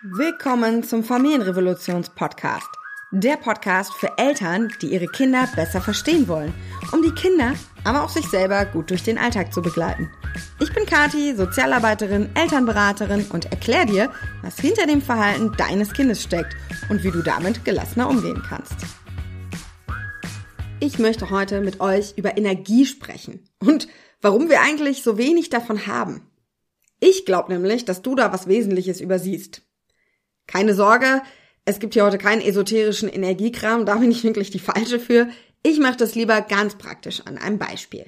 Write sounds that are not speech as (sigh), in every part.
Willkommen zum Familienrevolutions-Podcast. Der Podcast für Eltern, die ihre Kinder besser verstehen wollen, um die Kinder, aber auch sich selber gut durch den Alltag zu begleiten. Ich bin Kati, Sozialarbeiterin, Elternberaterin und erkläre dir, was hinter dem Verhalten deines Kindes steckt und wie du damit gelassener umgehen kannst. Ich möchte heute mit euch über Energie sprechen und warum wir eigentlich so wenig davon haben. Ich glaube nämlich, dass du da was Wesentliches übersiehst. Keine Sorge, es gibt hier heute keinen esoterischen Energiekram, da bin ich wirklich die falsche für. Ich mache das lieber ganz praktisch an einem Beispiel.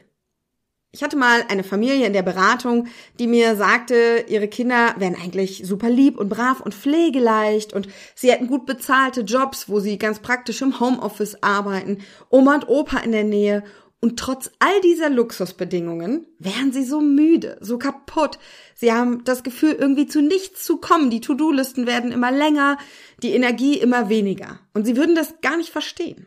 Ich hatte mal eine Familie in der Beratung, die mir sagte, ihre Kinder wären eigentlich super lieb und brav und pflegeleicht und sie hätten gut bezahlte Jobs, wo sie ganz praktisch im Homeoffice arbeiten, Oma und Opa in der Nähe und trotz all dieser Luxusbedingungen wären sie so müde, so kaputt. Sie haben das Gefühl, irgendwie zu nichts zu kommen. Die To-Do-Listen werden immer länger, die Energie immer weniger. Und sie würden das gar nicht verstehen.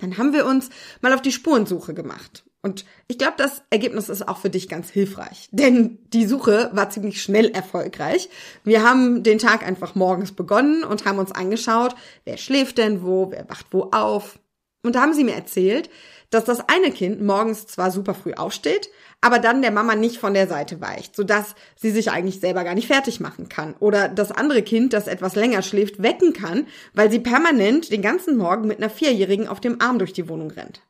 Dann haben wir uns mal auf die Spurensuche gemacht. Und ich glaube, das Ergebnis ist auch für dich ganz hilfreich. Denn die Suche war ziemlich schnell erfolgreich. Wir haben den Tag einfach morgens begonnen und haben uns angeschaut, wer schläft denn wo, wer wacht wo auf. Und da haben sie mir erzählt, dass das eine Kind morgens zwar super früh aufsteht, aber dann der Mama nicht von der Seite weicht, sodass sie sich eigentlich selber gar nicht fertig machen kann. Oder das andere Kind, das etwas länger schläft, wecken kann, weil sie permanent den ganzen Morgen mit einer Vierjährigen auf dem Arm durch die Wohnung rennt.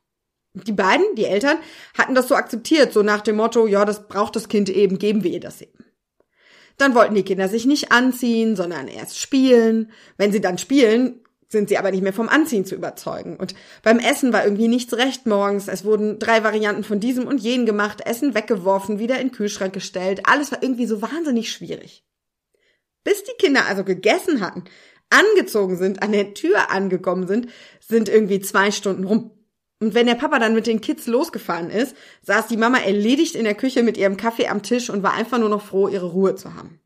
Die beiden, die Eltern, hatten das so akzeptiert, so nach dem Motto, ja, das braucht das Kind eben, geben wir ihr das eben. Dann wollten die Kinder sich nicht anziehen, sondern erst spielen. Wenn sie dann spielen, sind sie aber nicht mehr vom Anziehen zu überzeugen. Und beim Essen war irgendwie nichts recht morgens. Es wurden drei Varianten von diesem und jenen gemacht, Essen weggeworfen, wieder in den Kühlschrank gestellt. Alles war irgendwie so wahnsinnig schwierig. Bis die Kinder also gegessen hatten, angezogen sind, an der Tür angekommen sind, sind irgendwie zwei Stunden rum. Und wenn der Papa dann mit den Kids losgefahren ist, saß die Mama erledigt in der Küche mit ihrem Kaffee am Tisch und war einfach nur noch froh, ihre Ruhe zu haben.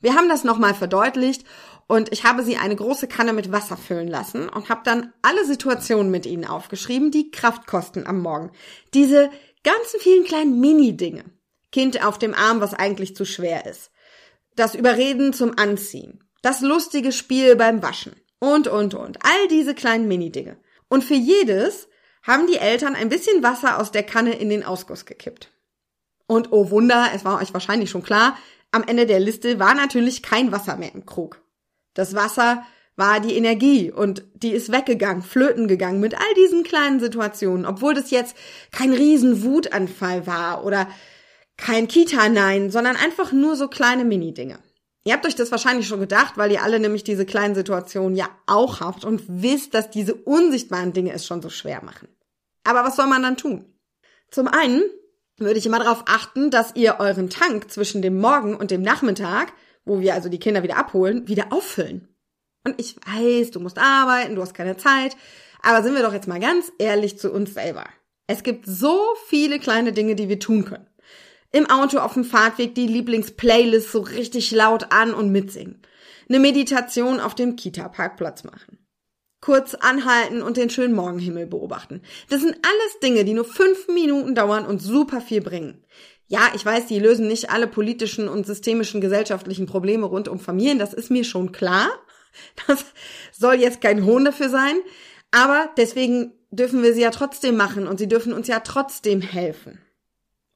Wir haben das nochmal verdeutlicht und ich habe sie eine große Kanne mit Wasser füllen lassen und habe dann alle Situationen mit ihnen aufgeschrieben, die Kraft kosten am Morgen. Diese ganzen vielen kleinen Mini-Dinge. Kind auf dem Arm, was eigentlich zu schwer ist. Das Überreden zum Anziehen. Das lustige Spiel beim Waschen. Und, und, und. All diese kleinen Mini-Dinge. Und für jedes haben die Eltern ein bisschen Wasser aus der Kanne in den Ausguss gekippt. Und oh Wunder, es war euch wahrscheinlich schon klar, am Ende der Liste war natürlich kein Wasser mehr im Krug. Das Wasser war die Energie und die ist weggegangen, flöten gegangen mit all diesen kleinen Situationen, obwohl das jetzt kein riesen Wutanfall war oder kein Kita-Nein, sondern einfach nur so kleine Mini-Dinge. Ihr habt euch das wahrscheinlich schon gedacht, weil ihr alle nämlich diese kleinen Situationen ja auch habt und wisst, dass diese unsichtbaren Dinge es schon so schwer machen. Aber was soll man dann tun? Zum einen würde ich immer darauf achten, dass ihr euren Tank zwischen dem Morgen und dem Nachmittag wo wir also die Kinder wieder abholen, wieder auffüllen. Und ich weiß, du musst arbeiten, du hast keine Zeit, aber sind wir doch jetzt mal ganz ehrlich zu uns selber. Es gibt so viele kleine Dinge, die wir tun können. Im Auto auf dem Fahrtweg die Lieblingsplaylist so richtig laut an und mitsingen. Eine Meditation auf dem Kita-Parkplatz machen. Kurz anhalten und den schönen Morgenhimmel beobachten. Das sind alles Dinge, die nur fünf Minuten dauern und super viel bringen. Ja, ich weiß, die lösen nicht alle politischen und systemischen gesellschaftlichen Probleme rund um Familien, das ist mir schon klar. Das soll jetzt kein Hohn dafür sein, aber deswegen dürfen wir sie ja trotzdem machen und sie dürfen uns ja trotzdem helfen.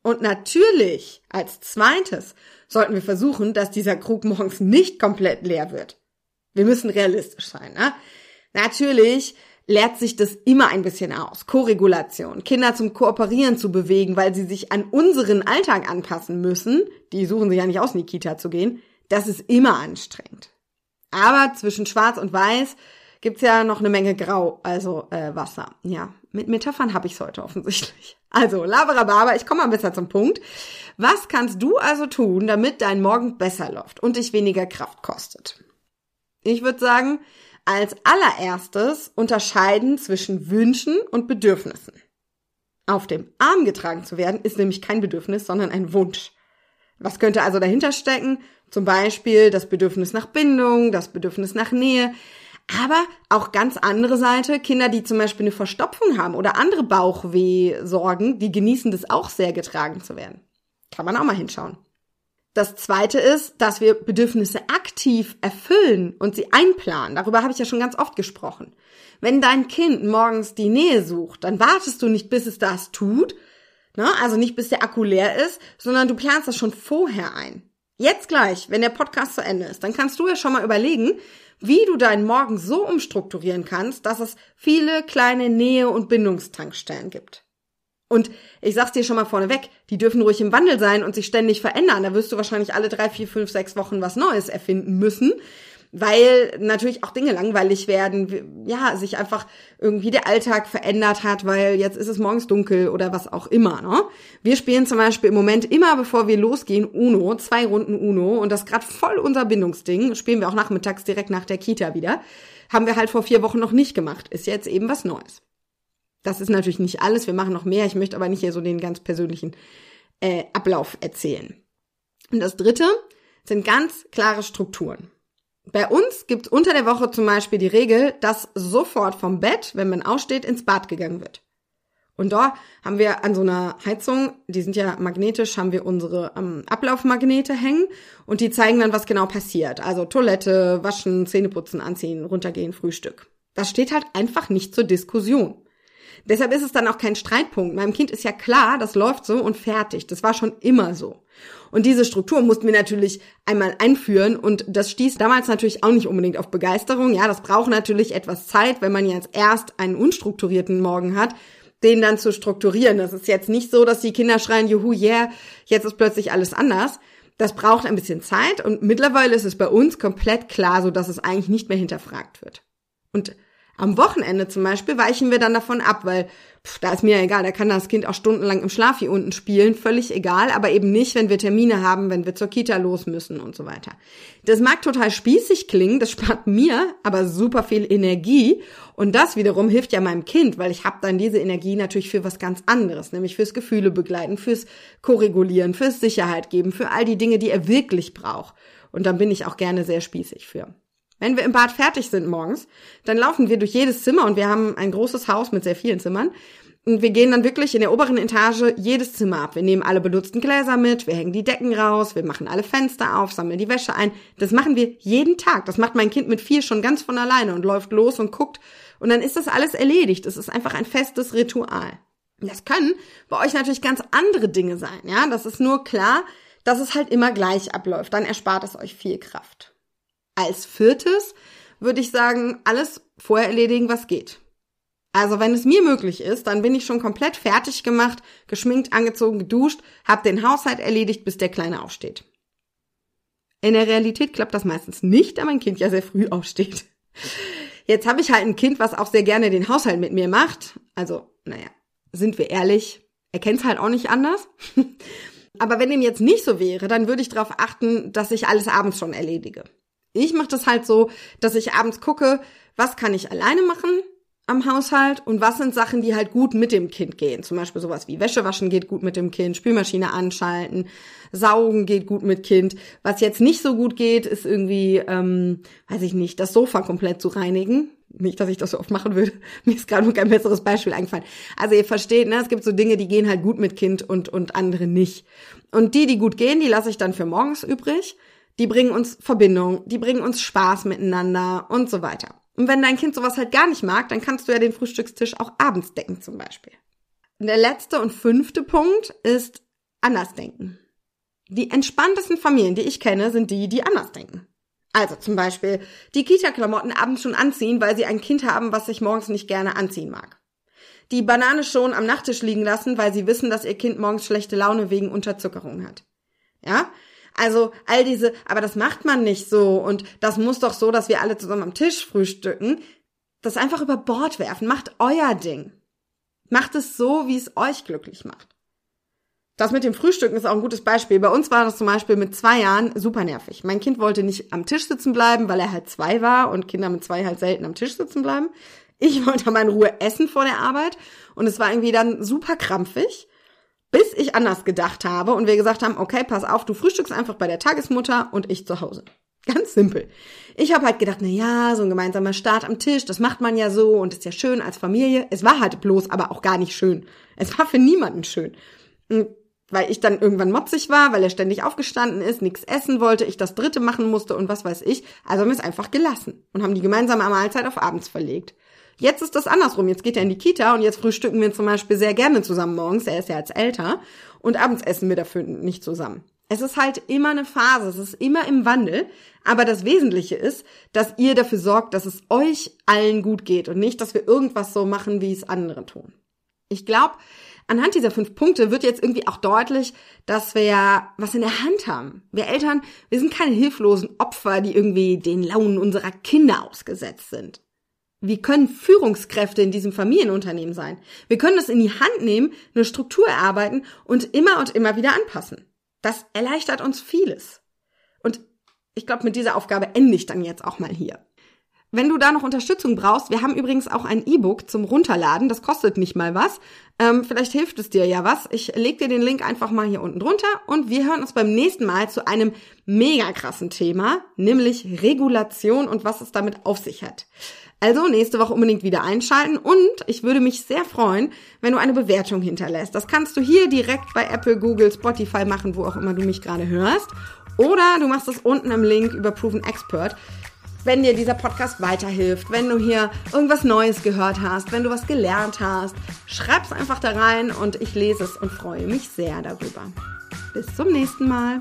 Und natürlich, als zweites, sollten wir versuchen, dass dieser Krug morgens nicht komplett leer wird. Wir müssen realistisch sein, ne? Natürlich lehrt sich das immer ein bisschen aus. Koregulation, Kinder zum Kooperieren zu bewegen, weil sie sich an unseren Alltag anpassen müssen. Die suchen sich ja nicht aus, in die Kita zu gehen. Das ist immer anstrengend. Aber zwischen Schwarz und Weiß gibt's ja noch eine Menge Grau, also äh, Wasser. Ja, mit Metaphern habe ich's heute offensichtlich. Also, Laberababa, ich komme mal besser zum Punkt. Was kannst du also tun, damit dein Morgen besser läuft und dich weniger Kraft kostet? Ich würde sagen, als allererstes unterscheiden zwischen Wünschen und Bedürfnissen. Auf dem Arm getragen zu werden ist nämlich kein Bedürfnis, sondern ein Wunsch. Was könnte also dahinter stecken? Zum Beispiel das Bedürfnis nach Bindung, das Bedürfnis nach Nähe, aber auch ganz andere Seite, Kinder, die zum Beispiel eine Verstopfung haben oder andere Bauchweh-Sorgen, die genießen das auch sehr getragen zu werden. Kann man auch mal hinschauen. Das zweite ist, dass wir Bedürfnisse aktiv erfüllen und sie einplanen. Darüber habe ich ja schon ganz oft gesprochen. Wenn dein Kind morgens die Nähe sucht, dann wartest du nicht, bis es das tut, ne? also nicht bis der Akku leer ist, sondern du planst das schon vorher ein. Jetzt gleich, wenn der Podcast zu Ende ist, dann kannst du ja schon mal überlegen, wie du deinen Morgen so umstrukturieren kannst, dass es viele kleine Nähe- und Bindungstankstellen gibt. Und ich sag's dir schon mal vorneweg, die dürfen ruhig im Wandel sein und sich ständig verändern. Da wirst du wahrscheinlich alle drei, vier, fünf, sechs Wochen was Neues erfinden müssen, weil natürlich auch Dinge langweilig werden, ja, sich einfach irgendwie der Alltag verändert hat, weil jetzt ist es morgens dunkel oder was auch immer. Ne? Wir spielen zum Beispiel im Moment immer, bevor wir losgehen, Uno, zwei Runden Uno und das gerade voll unser Bindungsding. Spielen wir auch nachmittags direkt nach der Kita wieder. Haben wir halt vor vier Wochen noch nicht gemacht. Ist jetzt eben was Neues. Das ist natürlich nicht alles, wir machen noch mehr. Ich möchte aber nicht hier so den ganz persönlichen äh, Ablauf erzählen. Und das Dritte sind ganz klare Strukturen. Bei uns gibt's unter der Woche zum Beispiel die Regel, dass sofort vom Bett, wenn man aufsteht, ins Bad gegangen wird. Und da haben wir an so einer Heizung, die sind ja magnetisch, haben wir unsere ähm, Ablaufmagnete hängen und die zeigen dann, was genau passiert. Also Toilette, Waschen, Zähneputzen, Anziehen, runtergehen, Frühstück. Das steht halt einfach nicht zur Diskussion. Deshalb ist es dann auch kein Streitpunkt. Meinem Kind ist ja klar, das läuft so und fertig. Das war schon immer so. Und diese Struktur mussten wir natürlich einmal einführen und das stieß damals natürlich auch nicht unbedingt auf Begeisterung. Ja, das braucht natürlich etwas Zeit, wenn man jetzt erst einen unstrukturierten Morgen hat, den dann zu strukturieren. Das ist jetzt nicht so, dass die Kinder schreien, juhu, yeah, jetzt ist plötzlich alles anders. Das braucht ein bisschen Zeit und mittlerweile ist es bei uns komplett klar, so dass es eigentlich nicht mehr hinterfragt wird. Und am Wochenende zum Beispiel weichen wir dann davon ab, weil pff, da ist mir ja egal, da kann das Kind auch stundenlang im Schlaf hier unten spielen, völlig egal, aber eben nicht, wenn wir Termine haben, wenn wir zur Kita los müssen und so weiter. Das mag total spießig klingen, das spart mir aber super viel Energie und das wiederum hilft ja meinem Kind, weil ich habe dann diese Energie natürlich für was ganz anderes, nämlich fürs Gefühle begleiten, fürs Koregulieren, fürs Sicherheit geben, für all die Dinge, die er wirklich braucht. Und dann bin ich auch gerne sehr spießig für. Wenn wir im Bad fertig sind morgens, dann laufen wir durch jedes Zimmer und wir haben ein großes Haus mit sehr vielen Zimmern. Und wir gehen dann wirklich in der oberen Etage jedes Zimmer ab. Wir nehmen alle benutzten Gläser mit, wir hängen die Decken raus, wir machen alle Fenster auf, sammeln die Wäsche ein. Das machen wir jeden Tag. Das macht mein Kind mit vier schon ganz von alleine und läuft los und guckt. Und dann ist das alles erledigt. Es ist einfach ein festes Ritual. Das können bei euch natürlich ganz andere Dinge sein, ja. Das ist nur klar, dass es halt immer gleich abläuft. Dann erspart es euch viel Kraft. Als viertes würde ich sagen, alles vorher erledigen, was geht. Also wenn es mir möglich ist, dann bin ich schon komplett fertig gemacht, geschminkt, angezogen, geduscht, habe den Haushalt erledigt, bis der Kleine aufsteht. In der Realität klappt das meistens nicht, da mein Kind ja sehr früh aufsteht. Jetzt habe ich halt ein Kind, was auch sehr gerne den Haushalt mit mir macht. Also, naja, sind wir ehrlich, er kennt's halt auch nicht anders. (laughs) Aber wenn dem jetzt nicht so wäre, dann würde ich darauf achten, dass ich alles abends schon erledige. Ich mache das halt so, dass ich abends gucke, was kann ich alleine machen am Haushalt und was sind Sachen, die halt gut mit dem Kind gehen. Zum Beispiel sowas wie Wäsche waschen geht gut mit dem Kind, Spülmaschine anschalten, saugen geht gut mit Kind. Was jetzt nicht so gut geht, ist irgendwie, ähm, weiß ich nicht, das Sofa komplett zu reinigen. Nicht, dass ich das so oft machen würde. (laughs) Mir ist gerade noch kein besseres Beispiel eingefallen. Also ihr versteht, ne, es gibt so Dinge, die gehen halt gut mit Kind und, und andere nicht. Und die, die gut gehen, die lasse ich dann für morgens übrig. Die bringen uns Verbindung, die bringen uns Spaß miteinander und so weiter. Und wenn dein Kind sowas halt gar nicht mag, dann kannst du ja den Frühstückstisch auch abends decken zum Beispiel. Und der letzte und fünfte Punkt ist anders denken. Die entspanntesten Familien, die ich kenne, sind die, die anders denken. Also zum Beispiel die Kita-Klamotten abends schon anziehen, weil sie ein Kind haben, was sich morgens nicht gerne anziehen mag. Die Banane schon am Nachttisch liegen lassen, weil sie wissen, dass ihr Kind morgens schlechte Laune wegen Unterzuckerung hat. Ja? Also all diese, aber das macht man nicht so und das muss doch so, dass wir alle zusammen am Tisch frühstücken. Das einfach über Bord werfen. Macht euer Ding. Macht es so, wie es euch glücklich macht. Das mit dem Frühstücken ist auch ein gutes Beispiel. Bei uns war das zum Beispiel mit zwei Jahren super nervig. Mein Kind wollte nicht am Tisch sitzen bleiben, weil er halt zwei war und Kinder mit zwei halt selten am Tisch sitzen bleiben. Ich (laughs) wollte mal in Ruhe essen vor der Arbeit und es war irgendwie dann super krampfig bis ich anders gedacht habe und wir gesagt haben, okay, pass auf, du frühstückst einfach bei der Tagesmutter und ich zu Hause. (laughs) Ganz simpel. Ich habe halt gedacht, na ja, so ein gemeinsamer Start am Tisch, das macht man ja so und ist ja schön als Familie. Es war halt bloß aber auch gar nicht schön. Es war für niemanden schön. Und weil ich dann irgendwann motzig war, weil er ständig aufgestanden ist, nichts essen wollte, ich das dritte machen musste und was weiß ich. Also haben wir es einfach gelassen und haben die gemeinsame Mahlzeit auf abends verlegt. Jetzt ist das andersrum. Jetzt geht er in die Kita und jetzt frühstücken wir zum Beispiel sehr gerne zusammen morgens. Er ist ja jetzt älter. Und abends essen wir dafür nicht zusammen. Es ist halt immer eine Phase. Es ist immer im Wandel. Aber das Wesentliche ist, dass ihr dafür sorgt, dass es euch allen gut geht und nicht, dass wir irgendwas so machen, wie es andere tun. Ich glaube, anhand dieser fünf Punkte wird jetzt irgendwie auch deutlich, dass wir ja was in der Hand haben. Wir Eltern, wir sind keine hilflosen Opfer, die irgendwie den Launen unserer Kinder ausgesetzt sind. Wir können Führungskräfte in diesem Familienunternehmen sein. Wir können es in die Hand nehmen, eine Struktur erarbeiten und immer und immer wieder anpassen. Das erleichtert uns vieles. Und ich glaube, mit dieser Aufgabe ende ich dann jetzt auch mal hier. Wenn du da noch Unterstützung brauchst, wir haben übrigens auch ein E-Book zum Runterladen. Das kostet nicht mal was. Ähm, vielleicht hilft es dir ja was. Ich leg dir den Link einfach mal hier unten drunter und wir hören uns beim nächsten Mal zu einem mega krassen Thema, nämlich Regulation und was es damit auf sich hat. Also nächste Woche unbedingt wieder einschalten und ich würde mich sehr freuen, wenn du eine Bewertung hinterlässt. Das kannst du hier direkt bei Apple, Google, Spotify machen, wo auch immer du mich gerade hörst. Oder du machst es unten im Link über Proven Expert wenn dir dieser Podcast weiterhilft, wenn du hier irgendwas Neues gehört hast, wenn du was gelernt hast, schreib's einfach da rein und ich lese es und freue mich sehr darüber. Bis zum nächsten Mal.